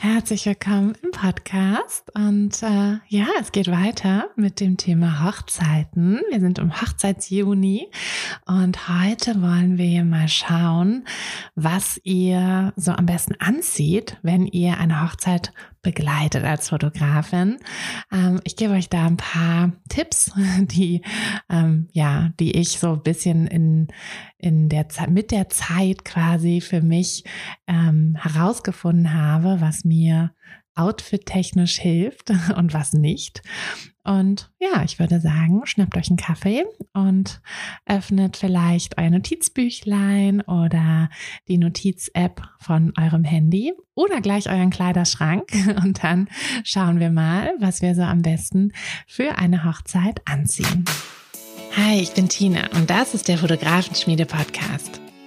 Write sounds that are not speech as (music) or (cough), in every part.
Herzlich willkommen im Podcast und äh, ja, es geht weiter mit dem Thema Hochzeiten. Wir sind im Hochzeitsjuni und heute wollen wir mal schauen, was ihr so am besten anzieht, wenn ihr eine Hochzeit begleitet als Fotografin. Ähm, ich gebe euch da ein paar Tipps, (laughs) die ähm, ja, die ich so ein bisschen in in der Zeit mit der Zeit quasi für mich ähm, herausgefunden habe, was mir outfit-technisch hilft (laughs) und was nicht. Und ja, ich würde sagen, schnappt euch einen Kaffee und öffnet vielleicht euer Notizbüchlein oder die Notiz-App von eurem Handy oder gleich euren Kleiderschrank. (laughs) Und dann schauen wir mal, was wir so am besten für eine Hochzeit anziehen. Hi, ich bin Tina und das ist der Fotografenschmiede Podcast.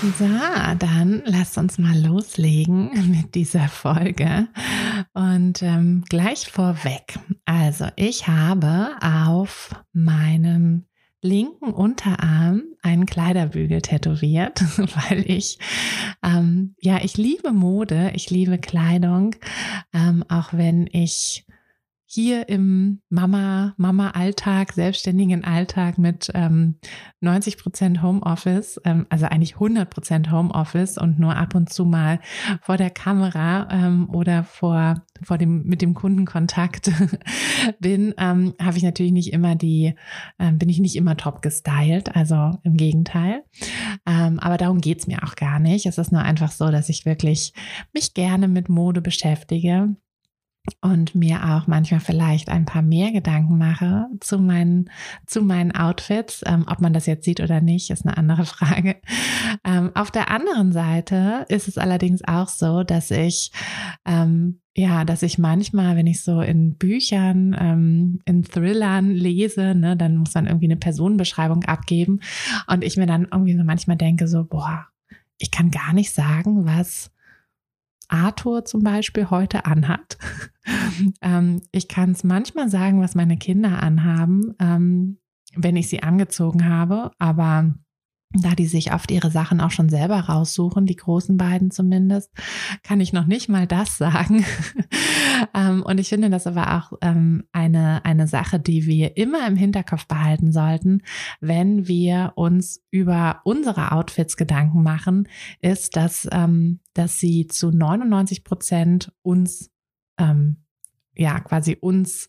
So, dann lasst uns mal loslegen mit dieser Folge. Und ähm, gleich vorweg. Also, ich habe auf meinem linken Unterarm einen Kleiderbügel tätowiert, (laughs) weil ich, ähm, ja, ich liebe Mode, ich liebe Kleidung, ähm, auch wenn ich hier im Mama, Mama-Alltag, selbstständigen Alltag mit ähm, 90 Prozent Homeoffice, ähm, also eigentlich 100 Prozent Homeoffice und nur ab und zu mal vor der Kamera ähm, oder vor, vor dem, mit dem Kundenkontakt (laughs) bin, ähm, habe ich natürlich nicht immer die, ähm, bin ich nicht immer top gestylt, also im Gegenteil. Ähm, aber darum geht's mir auch gar nicht. Es ist nur einfach so, dass ich wirklich mich gerne mit Mode beschäftige und mir auch manchmal vielleicht ein paar mehr Gedanken mache zu meinen, zu meinen Outfits. Ähm, ob man das jetzt sieht oder nicht, ist eine andere (laughs) Frage. Ähm, auf der anderen Seite ist es allerdings auch so, dass ich ähm, ja, dass ich manchmal, wenn ich so in Büchern, ähm, in Thrillern lese, ne, dann muss man irgendwie eine Personenbeschreibung abgeben und ich mir dann irgendwie so manchmal denke so, boah, ich kann gar nicht sagen, was Arthur zum Beispiel heute anhat. (laughs) ähm, ich kann es manchmal sagen, was meine Kinder anhaben, ähm, wenn ich sie angezogen habe, aber da die sich oft ihre Sachen auch schon selber raussuchen, die großen beiden zumindest, kann ich noch nicht mal das sagen. (laughs) Ähm, und ich finde das aber auch ähm, eine, eine Sache, die wir immer im Hinterkopf behalten sollten, wenn wir uns über unsere Outfits Gedanken machen, ist, dass, ähm, dass sie zu 99 Prozent uns, ja, quasi uns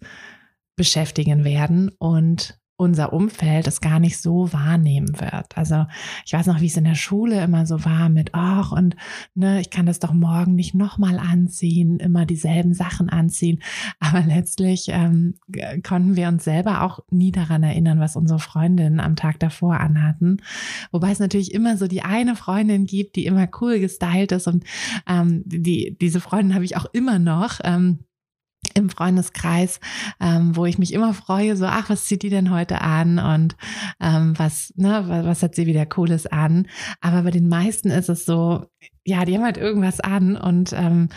beschäftigen werden und unser Umfeld es gar nicht so wahrnehmen wird. Also ich weiß noch, wie es in der Schule immer so war mit, ach und ne, ich kann das doch morgen nicht nochmal anziehen, immer dieselben Sachen anziehen. (laughs) Aber letztlich ähm, konnten wir uns selber auch nie daran erinnern, was unsere Freundinnen am Tag davor anhatten. Wobei es natürlich immer so die eine Freundin gibt, die immer cool gestylt ist und ähm, die, diese Freundin habe ich auch immer noch. Ähm, im Freundeskreis, ähm, wo ich mich immer freue, so, ach, was zieht die denn heute an und ähm, was, ne, was hat sie wieder Cooles an. Aber bei den meisten ist es so, ja, die haben halt irgendwas an und ähm,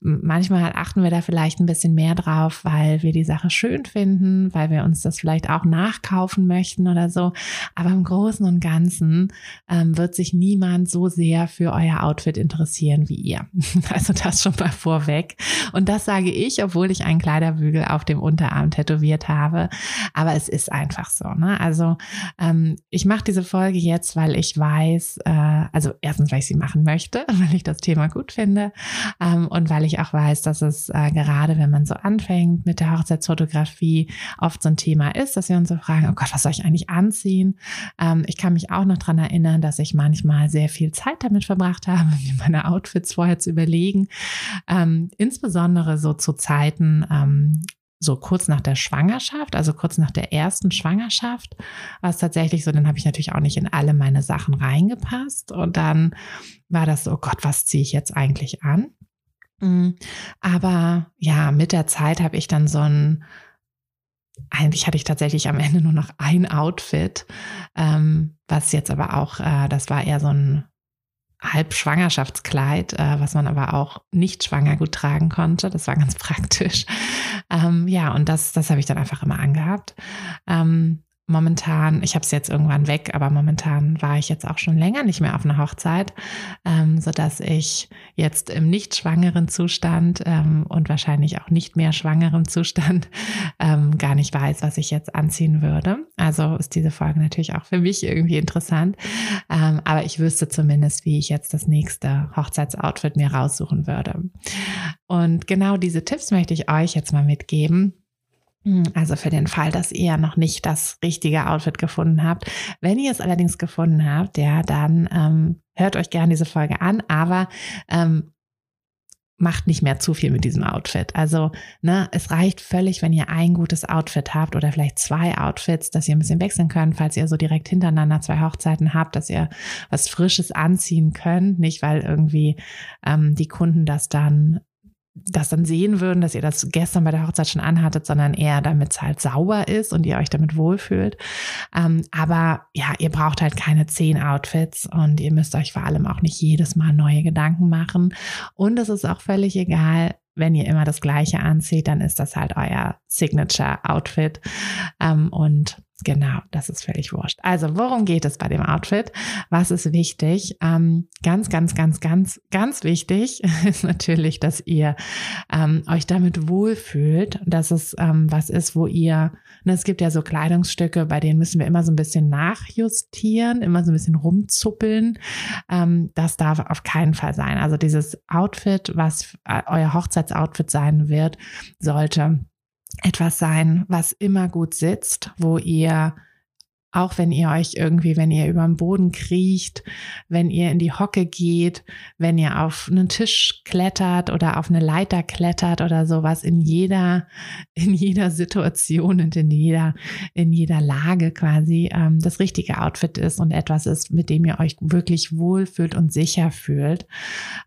manchmal achten wir da vielleicht ein bisschen mehr drauf, weil wir die Sache schön finden, weil wir uns das vielleicht auch nachkaufen möchten oder so. Aber im Großen und Ganzen ähm, wird sich niemand so sehr für euer Outfit interessieren wie ihr. (laughs) Also das schon mal vorweg. Und das sage ich, obwohl ich einen Kleiderbügel auf dem Unterarm tätowiert habe. Aber es ist einfach so. Ne? Also ähm, ich mache diese Folge jetzt, weil ich weiß, äh, also erstens, weil ich sie machen möchte weil ich das Thema gut finde ähm, und weil ich auch weiß, dass es äh, gerade, wenn man so anfängt mit der Hochzeitsfotografie, oft so ein Thema ist, dass wir uns so fragen, oh Gott, was soll ich eigentlich anziehen? Ähm, ich kann mich auch noch dran erinnern, dass ich manchmal sehr viel Zeit damit verbracht habe, (laughs) mir meine Outfits vorher zu überlegen. Ähm, insbesondere so zu Zeiten, ähm, so kurz nach der Schwangerschaft, also kurz nach der ersten Schwangerschaft, war es tatsächlich so, dann habe ich natürlich auch nicht in alle meine Sachen reingepasst. Und dann war das so, oh Gott, was ziehe ich jetzt eigentlich an? Mm, aber ja, mit der Zeit habe ich dann so ein, eigentlich hatte ich tatsächlich am Ende nur noch ein Outfit, ähm, was jetzt aber auch, äh, das war eher so ein Halbschwangerschaftskleid, äh, was man aber auch nicht schwanger gut tragen konnte. Das war ganz (laughs) praktisch. Ähm, ja, und das, das habe ich dann einfach immer angehabt. Ähm, momentan, ich habe es jetzt irgendwann weg, aber momentan war ich jetzt auch schon länger nicht mehr auf einer Hochzeit, ähm, so dass ich jetzt im nicht schwangeren Zustand ähm, und wahrscheinlich auch nicht mehr schwangeren Zustand (laughs) ähm, gar nicht weiß, was ich jetzt anziehen würde. Also ist diese Folge natürlich auch für mich irgendwie interessant, ähm, aber ich wüsste zumindest, wie ich jetzt das nächste Hochzeitsoutfit mir raussuchen würde. Und genau diese Tipps möchte ich euch jetzt mal mitgeben also für den Fall, dass ihr noch nicht das richtige Outfit gefunden habt. Wenn ihr es allerdings gefunden habt, ja, dann ähm, hört euch gerne diese Folge an, aber ähm, macht nicht mehr zu viel mit diesem Outfit. Also, ne, es reicht völlig, wenn ihr ein gutes Outfit habt oder vielleicht zwei Outfits, dass ihr ein bisschen wechseln könnt, falls ihr so direkt hintereinander zwei Hochzeiten habt, dass ihr was Frisches anziehen könnt. Nicht, weil irgendwie ähm, die Kunden das dann das dann sehen würden, dass ihr das gestern bei der Hochzeit schon anhattet, sondern eher damit es halt sauber ist und ihr euch damit wohlfühlt. Ähm, aber ja, ihr braucht halt keine zehn Outfits und ihr müsst euch vor allem auch nicht jedes Mal neue Gedanken machen. Und es ist auch völlig egal, wenn ihr immer das Gleiche anzieht, dann ist das halt euer Signature-Outfit. Ähm, und Genau, das ist völlig wurscht. Also, worum geht es bei dem Outfit? Was ist wichtig? Ähm, ganz, ganz, ganz, ganz, ganz wichtig (laughs) ist natürlich, dass ihr ähm, euch damit wohlfühlt, dass es ähm, was ist, wo ihr, ne, es gibt ja so Kleidungsstücke, bei denen müssen wir immer so ein bisschen nachjustieren, immer so ein bisschen rumzuppeln. Ähm, das darf auf keinen Fall sein. Also dieses Outfit, was äh, euer Hochzeitsoutfit sein wird, sollte etwas sein, was immer gut sitzt, wo ihr auch wenn ihr euch irgendwie, wenn ihr über den Boden kriecht, wenn ihr in die Hocke geht, wenn ihr auf einen Tisch klettert oder auf eine Leiter klettert oder sowas, in jeder, (laughs) in jeder Situation und in jeder, in jeder Lage quasi ähm, das richtige Outfit ist und etwas ist, mit dem ihr euch wirklich wohlfühlt und sicher fühlt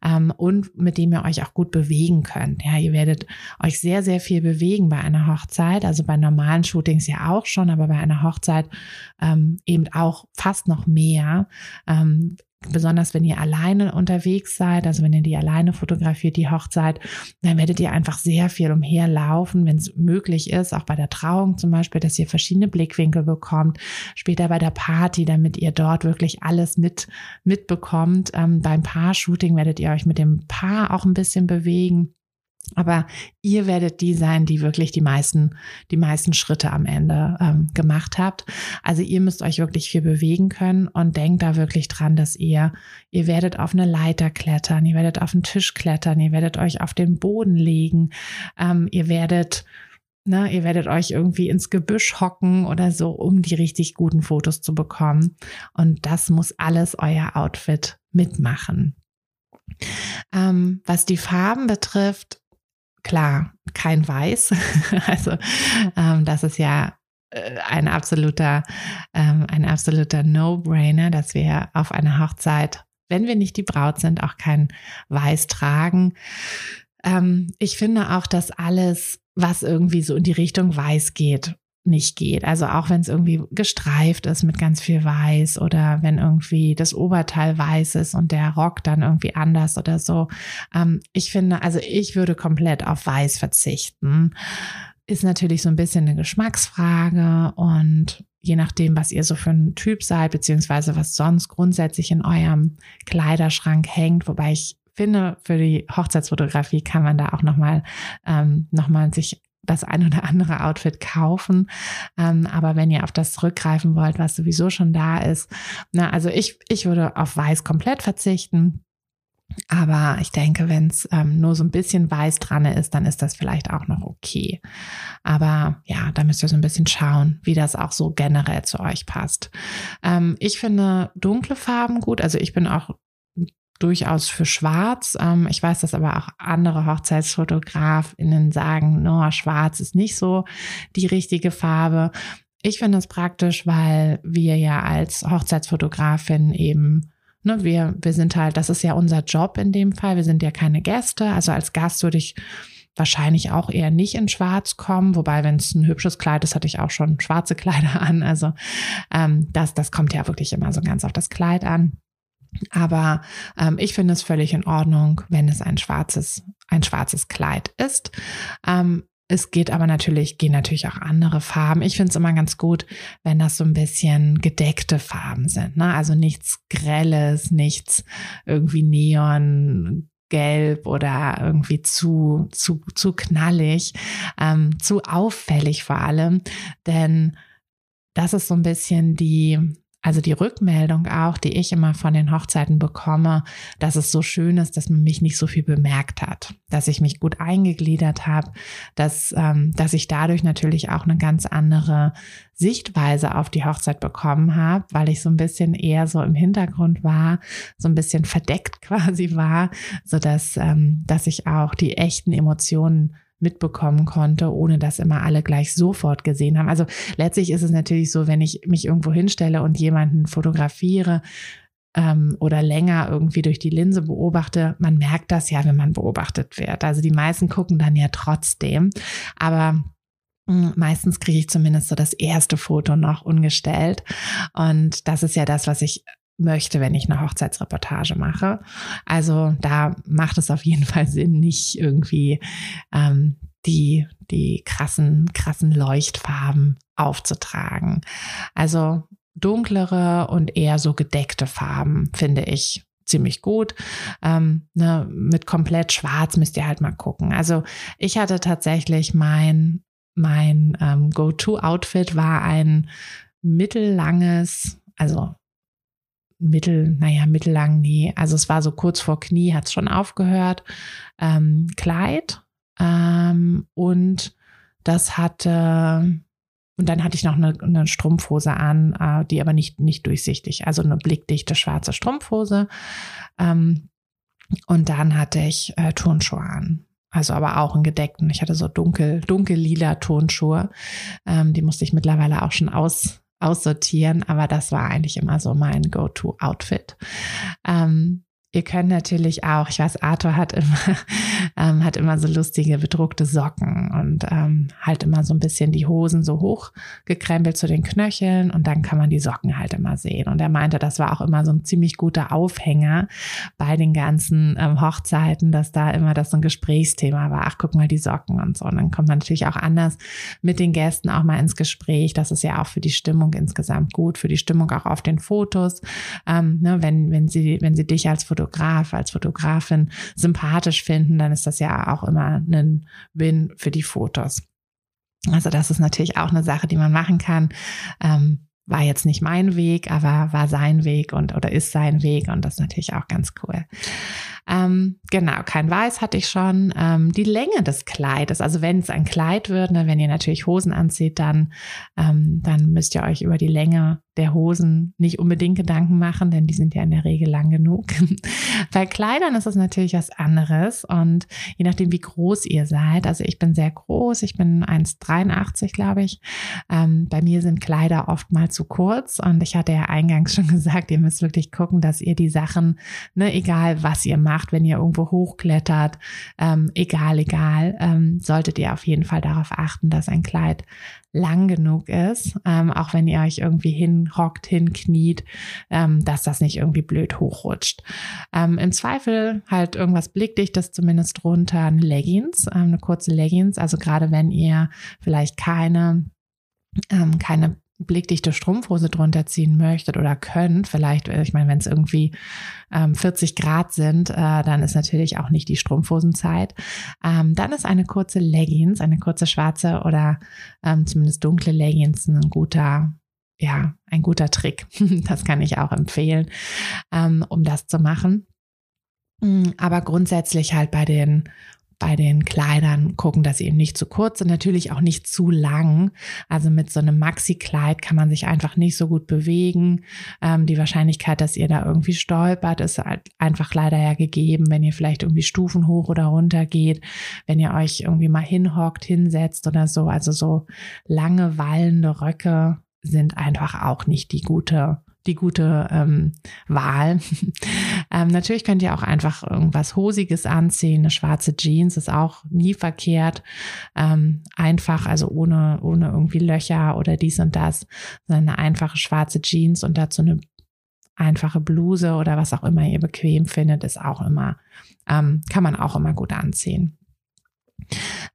ähm, und mit dem ihr euch auch gut bewegen könnt. Ja, ihr werdet euch sehr, sehr viel bewegen bei einer Hochzeit, also bei normalen Shootings ja auch schon, aber bei einer Hochzeit ähm, eben auch fast noch mehr. Ähm, besonders wenn ihr alleine unterwegs seid, also wenn ihr die alleine fotografiert, die Hochzeit, dann werdet ihr einfach sehr viel umherlaufen, wenn es möglich ist, auch bei der Trauung zum Beispiel, dass ihr verschiedene Blickwinkel bekommt, später bei der Party, damit ihr dort wirklich alles mit mitbekommt. Ähm, beim Paar-Shooting werdet ihr euch mit dem Paar auch ein bisschen bewegen. Aber ihr werdet die sein, die wirklich die meisten, die meisten Schritte am Ende ähm, gemacht habt. Also ihr müsst euch wirklich viel bewegen können und denkt da wirklich dran, dass ihr, ihr werdet auf eine Leiter klettern, ihr werdet auf einen Tisch klettern, ihr werdet euch auf den Boden legen, ähm, ihr werdet Ne, ihr werdet euch irgendwie ins Gebüsch hocken oder so, um die richtig guten Fotos zu bekommen. Und das muss alles euer Outfit mitmachen. Ähm, was die Farben betrifft, klar, kein Weiß. (laughs) also ähm, das ist ja äh, ein absoluter, ähm, ein absoluter No-Brainer, dass wir auf einer Hochzeit, wenn wir nicht die Braut sind, auch kein Weiß tragen. Ähm, ich finde auch, dass alles, was irgendwie so in die Richtung Weiß geht, nicht geht. Also auch wenn es irgendwie gestreift ist mit ganz viel Weiß oder wenn irgendwie das Oberteil weiß ist und der Rock dann irgendwie anders oder so. Ähm, ich finde, also ich würde komplett auf Weiß verzichten. Ist natürlich so ein bisschen eine Geschmacksfrage und je nachdem, was ihr so für ein Typ seid, beziehungsweise was sonst grundsätzlich in eurem Kleiderschrank hängt, wobei ich finde, für die Hochzeitsfotografie kann man da auch nochmal ähm, noch sich das ein oder andere Outfit kaufen. Ähm, aber wenn ihr auf das zurückgreifen wollt, was sowieso schon da ist, na, also ich, ich würde auf weiß komplett verzichten. Aber ich denke, wenn es ähm, nur so ein bisschen weiß dran ist, dann ist das vielleicht auch noch okay. Aber ja, da müsst ihr so ein bisschen schauen, wie das auch so generell zu euch passt. Ähm, ich finde dunkle Farben gut. Also ich bin auch durchaus für schwarz. Ähm, ich weiß, dass aber auch andere HochzeitsfotografInnen sagen, no, schwarz ist nicht so die richtige Farbe. Ich finde es praktisch, weil wir ja als Hochzeitsfotografin eben Ne, wir, wir sind halt, das ist ja unser Job in dem Fall. Wir sind ja keine Gäste. Also als Gast würde ich wahrscheinlich auch eher nicht in Schwarz kommen. Wobei, wenn es ein hübsches Kleid ist, hatte ich auch schon schwarze Kleider an. Also ähm, das, das kommt ja wirklich immer so ganz auf das Kleid an. Aber ähm, ich finde es völlig in Ordnung, wenn es ein schwarzes, ein schwarzes Kleid ist. Ähm, es geht aber natürlich, gehen natürlich auch andere Farben. Ich finde es immer ganz gut, wenn das so ein bisschen gedeckte Farben sind. Ne? Also nichts Grelles, nichts irgendwie Neon, gelb oder irgendwie zu, zu, zu knallig, ähm, zu auffällig vor allem. Denn das ist so ein bisschen die, also die Rückmeldung auch, die ich immer von den Hochzeiten bekomme, dass es so schön ist, dass man mich nicht so viel bemerkt hat, dass ich mich gut eingegliedert habe, dass, ähm, dass ich dadurch natürlich auch eine ganz andere Sichtweise auf die Hochzeit bekommen habe, weil ich so ein bisschen eher so im Hintergrund war, so ein bisschen (laughs) verdeckt quasi war, so dass, ähm, dass ich auch die echten Emotionen mitbekommen konnte, ohne dass immer alle gleich sofort gesehen haben. Also letztlich ist es natürlich so, wenn ich mich irgendwo hinstelle und jemanden fotografiere, ähm, oder länger irgendwie durch die Linse beobachte, man merkt das ja, wenn man beobachtet wird. Also die meisten gucken dann ja trotzdem, aber hm, Meistens kriege ich zumindest so das erste Foto noch ungestellt. Und das ist ja das, was ich möchte, wenn ich eine Hochzeitsreportage mache. Also da macht es auf jeden Fall Sinn, nicht irgendwie ähm, die, die krassen, krassen Leuchtfarben aufzutragen. Also dunklere und eher so gedeckte Farben finde ich ziemlich gut. Ähm, ne, mit komplett schwarz müsst ihr halt mal gucken. Also ich hatte tatsächlich mein, mein ähm, Go-To-Outfit war ein mittellanges, also mittel, naja, mittellang nie. Also es war so kurz vor Knie, hat es schon aufgehört. Ähm, Kleid ähm, und das hatte und dann hatte ich noch eine, eine Strumpfhose an, äh, die aber nicht, nicht durchsichtig, also eine blickdichte schwarze Strumpfhose. Ähm, und dann hatte ich äh, Turnschuhe an. Also aber auch in gedeckten. Ich hatte so dunkel, dunkel lila Turnschuhe. Ähm, die musste ich mittlerweile auch schon aus, aussortieren, aber das war eigentlich immer so mein Go-To-Outfit. Ähm, Ihr könnt natürlich auch, ich weiß, Arthur hat immer, (laughs) ähm, hat immer so lustige bedruckte Socken und ähm, halt immer so ein bisschen die Hosen so hoch gekrempelt zu den Knöcheln und dann kann man die Socken halt immer sehen. Und er meinte, das war auch immer so ein ziemlich guter Aufhänger bei den ganzen ähm, Hochzeiten, dass da immer das so ein Gesprächsthema war. Ach, guck mal die Socken und so. Und dann kommt man natürlich auch anders mit den Gästen auch mal ins Gespräch. Das ist ja auch für die Stimmung insgesamt gut, für die Stimmung auch auf den Fotos. Ähm, ne, wenn, wenn sie, wenn sie dich als Fotograf Fotograf, als Fotografin sympathisch finden, dann ist das ja auch immer ein Win für die Fotos. Also das ist natürlich auch eine Sache, die man machen kann. Ähm, war jetzt nicht mein Weg, aber war sein Weg und oder ist sein Weg und das ist natürlich auch ganz cool. Ähm, genau, kein Weiß hatte ich schon. Ähm, die Länge des Kleides, also wenn es ein Kleid wird, ne, wenn ihr natürlich Hosen anzieht, dann, ähm, dann müsst ihr euch über die Länge der Hosen nicht unbedingt Gedanken machen, denn die sind ja in der Regel lang genug. (laughs) Bei Kleidern ist es natürlich was anderes und je nachdem, wie groß ihr seid, also ich bin sehr groß, ich bin 1,83 glaube ich. Ähm, bei mir sind Kleider oft mal zu kurz und ich hatte ja eingangs schon (laughs) gesagt, ihr müsst wirklich gucken, dass ihr die Sachen, ne, egal was ihr macht, wenn ihr irgendwo hochklettert, ähm, egal, egal, ähm, solltet ihr auf jeden Fall darauf achten, dass ein Kleid lang genug ist, ähm, auch wenn ihr euch irgendwie hinhockt, hinkniet, ähm, dass das nicht irgendwie blöd hochrutscht. Ähm, Im Zweifel halt irgendwas blickdichtes zumindest drunter, eine Leggings, ähm, eine kurze Leggings, also gerade wenn ihr vielleicht keine ähm, keine blickdichte Strumpfhose drunter ziehen möchtet oder könnt, vielleicht, äh, ich meine, wenn es irgendwie ähm, 40 Grad sind, äh, dann ist natürlich auch nicht die Strumpfhosenzeit. Ähm, dann ist eine kurze Leggings, eine kurze schwarze oder ähm, zumindest dunkle Leggings ein guter, ja, ein guter Trick. (laughs) das kann ich auch empfehlen, ähm, um das zu machen. Mm, aber grundsätzlich halt bei den bei den Kleidern gucken, dass sie eben nicht zu kurz sind, natürlich auch nicht zu lang. Also mit so einem Maxi-Kleid kann man sich einfach nicht so gut bewegen. Ähm, die Wahrscheinlichkeit, dass ihr da irgendwie stolpert, ist halt einfach leider ja gegeben, wenn ihr vielleicht irgendwie Stufen hoch oder runter geht, wenn ihr euch irgendwie mal hinhockt, hinsetzt oder so. Also so lange wallende Röcke sind einfach auch nicht die gute die gute ähm, Wahl. (laughs) ähm, natürlich könnt ihr auch einfach irgendwas Hosiges anziehen. Eine schwarze Jeans ist auch nie verkehrt. Ähm, einfach, also ohne, ohne irgendwie Löcher oder dies und das, eine einfache schwarze Jeans und dazu eine einfache Bluse oder was auch immer ihr bequem findet, ist auch immer, ähm, kann man auch immer gut anziehen.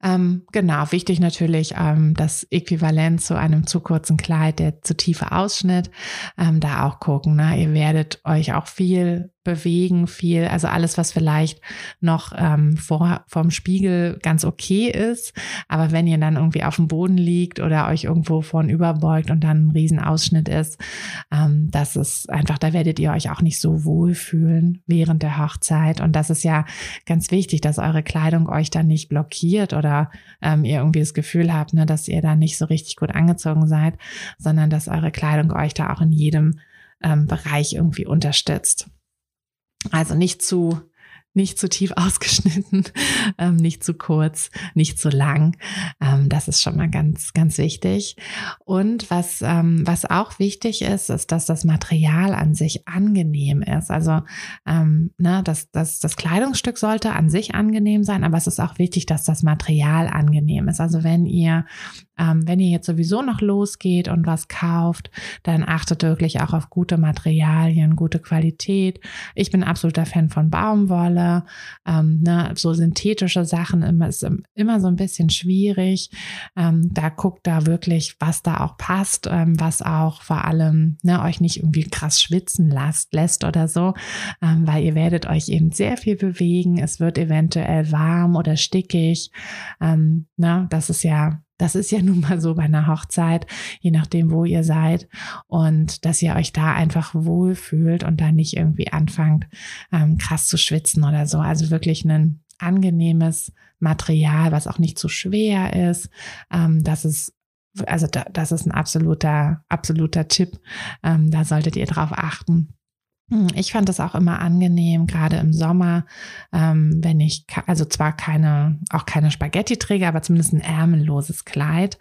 Ähm, genau, wichtig natürlich ähm, das Äquivalent zu einem zu kurzen Kleid, der zu tiefe Ausschnitt. Ähm, da auch gucken. Ne? Ihr werdet euch auch viel bewegen, viel, also alles, was vielleicht noch ähm, vor vom Spiegel ganz okay ist. Aber wenn ihr dann irgendwie auf dem Boden liegt oder euch irgendwo von überbeugt und dann ein Riesenausschnitt ist, ähm, das ist einfach, da werdet ihr euch auch nicht so wohl fühlen während der Hochzeit. Und das ist ja ganz wichtig, dass eure Kleidung euch dann nicht blockiert oder ähm, ihr irgendwie das Gefühl habt, ne, dass ihr da nicht so richtig gut angezogen seid, sondern dass eure Kleidung euch da auch in jedem ähm, Bereich irgendwie unterstützt. Also nicht zu nicht zu tief (laughs) ausgeschnitten, ähm, nicht zu kurz, nicht zu lang. Ähm, das ist schon mal ganz, ganz wichtig. Und was, ähm, was auch wichtig ist, ist, dass das Material an sich angenehm ist. Also ähm, ne, das, das, das Kleidungsstück sollte an sich angenehm sein, aber es ist auch wichtig, dass das Material angenehm ist. Also wenn ihr ähm, wenn ihr jetzt sowieso noch losgeht und was kauft, dann achtet wirklich auch auf gute Materialien, gute Qualität. Ich bin absoluter Fan von Baumwolle. Ähm, ne, so synthetische Sachen immer, ist immer so ein bisschen schwierig. Ähm, da guckt da wirklich, was da auch passt, ähm, was auch vor allem ne, euch nicht irgendwie krass schwitzen lasst, lässt oder so, ähm, weil ihr werdet euch eben sehr viel bewegen. Es wird eventuell warm oder stickig. Ähm, ne, das ist ja das ist ja (laughs) nun mal so bei einer Hochzeit, je nachdem, wo ihr seid. Und dass ihr euch da einfach wohlfühlt und da nicht irgendwie anfangt, ähm, krass zu schwitzen oder so. Also wirklich ein angenehmes Material, was auch nicht zu schwer ist. Ähm, das ist also da, das ist ein absoluter, absoluter Tipp. Ähm, da solltet ihr drauf achten. Hm, ich fand es auch immer angenehm, gerade im Sommer, ähm, wenn ich, also zwar keine, auch keine Spaghetti-Träger, aber zumindest ein ärmelloses Kleid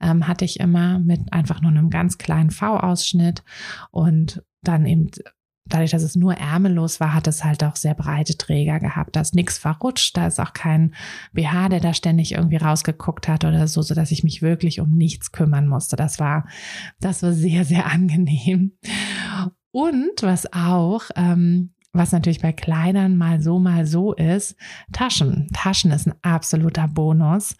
ähm, hatte ich immer mit einfach nur einem ganz kleinen V-Ausschnitt und dann eben dadurch, dass es nur ärmellos war, hat es halt auch sehr breite Träger gehabt. Da ist nichts verrutscht, da ist auch kein BH, der da ständig irgendwie rausgeguckt hat oder so, so dass ich mich wirklich um nichts kümmern musste. Das war, das war sehr, sehr angenehm. Und was auch, ähm, was natürlich bei Kleidern mal so, mal so ist, Taschen. Taschen ist ein absoluter Bonus.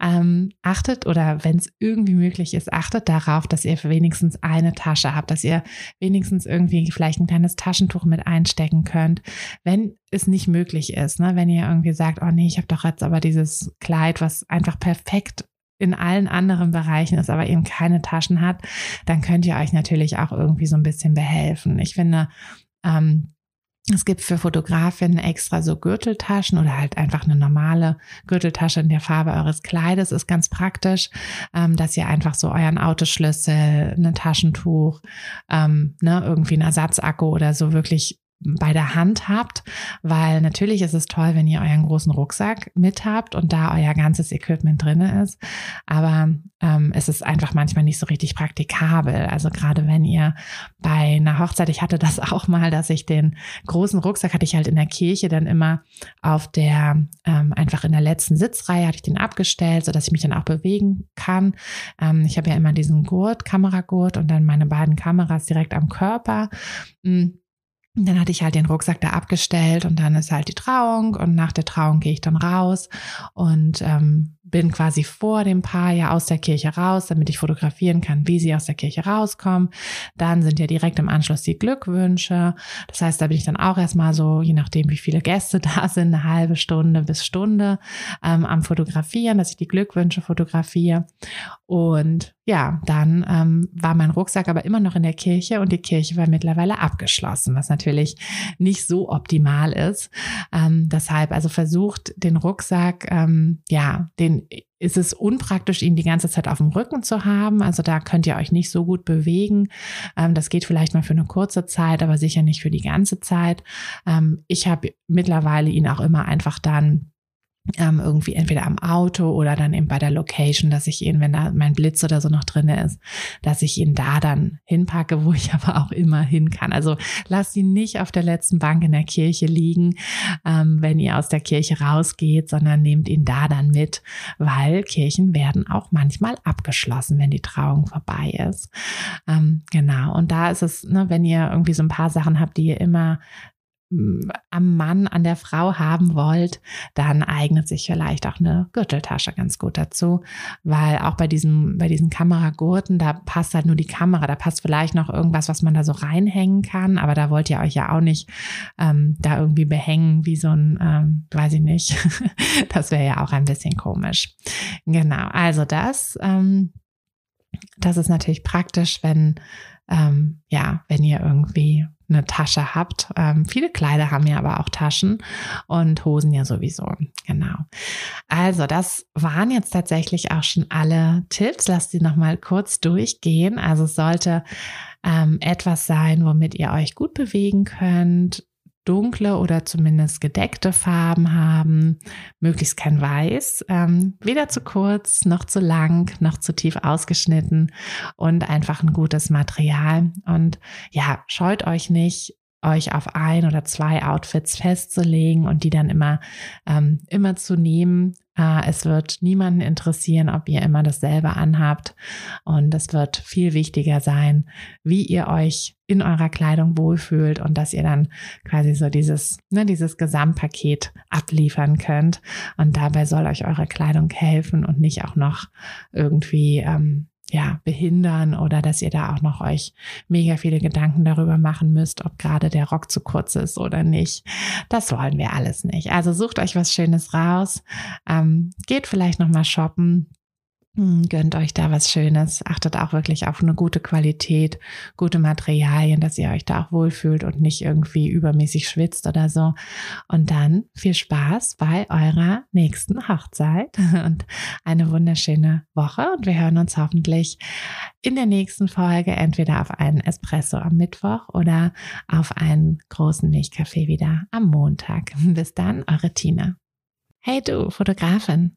Ähm, achtet oder wenn es irgendwie möglich ist, achtet darauf, dass ihr wenigstens eine Tasche habt, dass ihr wenigstens irgendwie vielleicht ein kleines Taschentuch mit einstecken könnt. Wenn es nicht möglich ist, ne? wenn ihr irgendwie sagt, oh nee, ich habe doch jetzt aber dieses Kleid, was einfach perfekt in allen anderen Bereichen ist, aber eben keine Taschen hat, dann könnt ihr euch natürlich auch irgendwie so ein bisschen behelfen. Ich finde, ähm, Es gibt für Fotografinnen extra so Gürteltaschen oder halt einfach eine normale Gürteltasche in der Farbe eures Kleides. Ist ganz praktisch, ähm, dass ihr einfach so euren Autoschlüssel, ein Taschentuch, ähm, ne, irgendwie ein Ersatzakku oder so wirklich bei der Hand habt, weil natürlich ist es toll, wenn ihr euren großen Rucksack mit habt und da euer ganzes Equipment drinne ist, aber ähm, es ist einfach manchmal nicht so richtig praktikabel. Also gerade wenn ihr bei einer Hochzeit, ich hatte das (laughs) auch mal, dass ich den großen Rucksack hatte ich halt in der Kirche dann immer auf der ähm, einfach in der letzten Sitzreihe hatte ich den abgestellt, so dass ich mich dann auch bewegen kann. Ähm, ich habe ja immer diesen Gurt, Kameragurt und dann meine beiden Kameras direkt am Körper. Mhm und dann hatte ich halt den Rucksack da abgestellt und dann ist halt die Trauung und nach der Trauung gehe ich dann raus und ähm, bin quasi vor dem Paar ja aus der Kirche raus, damit ich fotografieren kann, wie sie aus der Kirche rauskommen. Dann sind ja direkt im Anschluss die Glückwünsche. Das heißt, da bin ich dann auch erstmal so, je nachdem, wie viele Gäste (laughs) da sind, eine halbe Stunde bis Stunde ähm, am Fotografieren, dass ich die Glückwünsche fotografiere. Und ja, dann ähm, war mein Rucksack aber immer noch in der Kirche und die Kirche war mittlerweile abgeschlossen, was natürlich nicht so optimal ist. Ähm, deshalb also versucht den Rucksack, ähm, ja, den ist es unpraktisch, ihn die ganze Zeit auf dem Rücken zu haben. Also da könnt ihr euch nicht so gut bewegen. Ähm, das geht vielleicht mal für eine kurze Zeit, aber sicher nicht für die ganze Zeit. Ähm, ich habe mittlerweile ihn auch immer einfach dann ähm, irgendwie entweder am Auto oder dann eben bei der Location, dass ich ihn, wenn da mein Blitz oder so noch drinne ist, dass ich ihn da dann hinpacke, wo ich (laughs) aber auch immer hin kann. Also lasst ihn nicht auf der letzten Bank in der Kirche liegen, ähm, wenn ihr aus der Kirche rausgeht, sondern nehmt ihn da dann mit, weil Kirchen werden auch manchmal abgeschlossen, wenn die Trauung vorbei ist. Ähm, genau. Und da ist es, ne, wenn ihr irgendwie so ein paar Sachen habt, die ihr immer am Mann, an der Frau haben wollt, dann eignet sich vielleicht auch eine Gürteltasche ganz gut dazu, weil auch bei diesem, bei diesen Kameragurten, da passt halt nur die Kamera, da passt vielleicht noch irgendwas, was man da so reinhängen kann, aber da wollt ihr euch ja auch nicht ähm, da irgendwie behängen wie so ein, ähm, weiß ich nicht, (laughs) das wäre ja auch ein bisschen komisch. Genau, also das, ähm, das ist natürlich praktisch, wenn ähm, ja, wenn ihr irgendwie eine Tasche habt. Ähm, viele Kleider haben ja aber auch Taschen und Hosen ja sowieso. Genau. Also das waren jetzt tatsächlich auch schon alle Tipps. Lasst sie noch mal kurz durchgehen. Also es sollte ähm, etwas sein, womit ihr euch gut bewegen könnt, dunkle oder zumindest gedeckte Farben haben, möglichst kein Weiß, ähm, weder zu kurz noch zu lang noch zu tief ausgeschnitten und einfach ein gutes Material. Und ja, scheut euch nicht, euch auf ein oder zwei Outfits festzulegen und die dann immer, ähm, immer zu nehmen. Äh, es wird niemanden interessieren, ob ihr immer dasselbe anhabt. Und es wird viel wichtiger sein, wie ihr euch in eurer Kleidung wohlfühlt und dass ihr dann quasi so dieses, ne, dieses Gesamtpaket abliefern könnt. Und dabei soll euch eure Kleidung helfen und nicht auch noch irgendwie, ähm, ja, behindern oder dass ihr da auch noch euch mega viele Gedanken darüber machen müsst, ob gerade der Rock zu kurz ist oder nicht. Das wollen wir alles nicht. Also sucht euch was Schönes raus, ähm, geht vielleicht noch mal shoppen gönnt euch da was Schönes, achtet auch wirklich auf eine gute Qualität, gute Materialien, dass ihr euch da auch wohlfühlt und nicht irgendwie übermäßig schwitzt oder so. Und dann viel Spaß bei eurer nächsten Hochzeit (laughs) und eine wunderschöne Woche. Und wir hören uns hoffentlich in der nächsten Folge entweder auf einen Espresso am Mittwoch oder auf einen großen Milchkaffee wieder am Montag. (laughs) Bis dann, eure Tina. Hey du, Fotografin.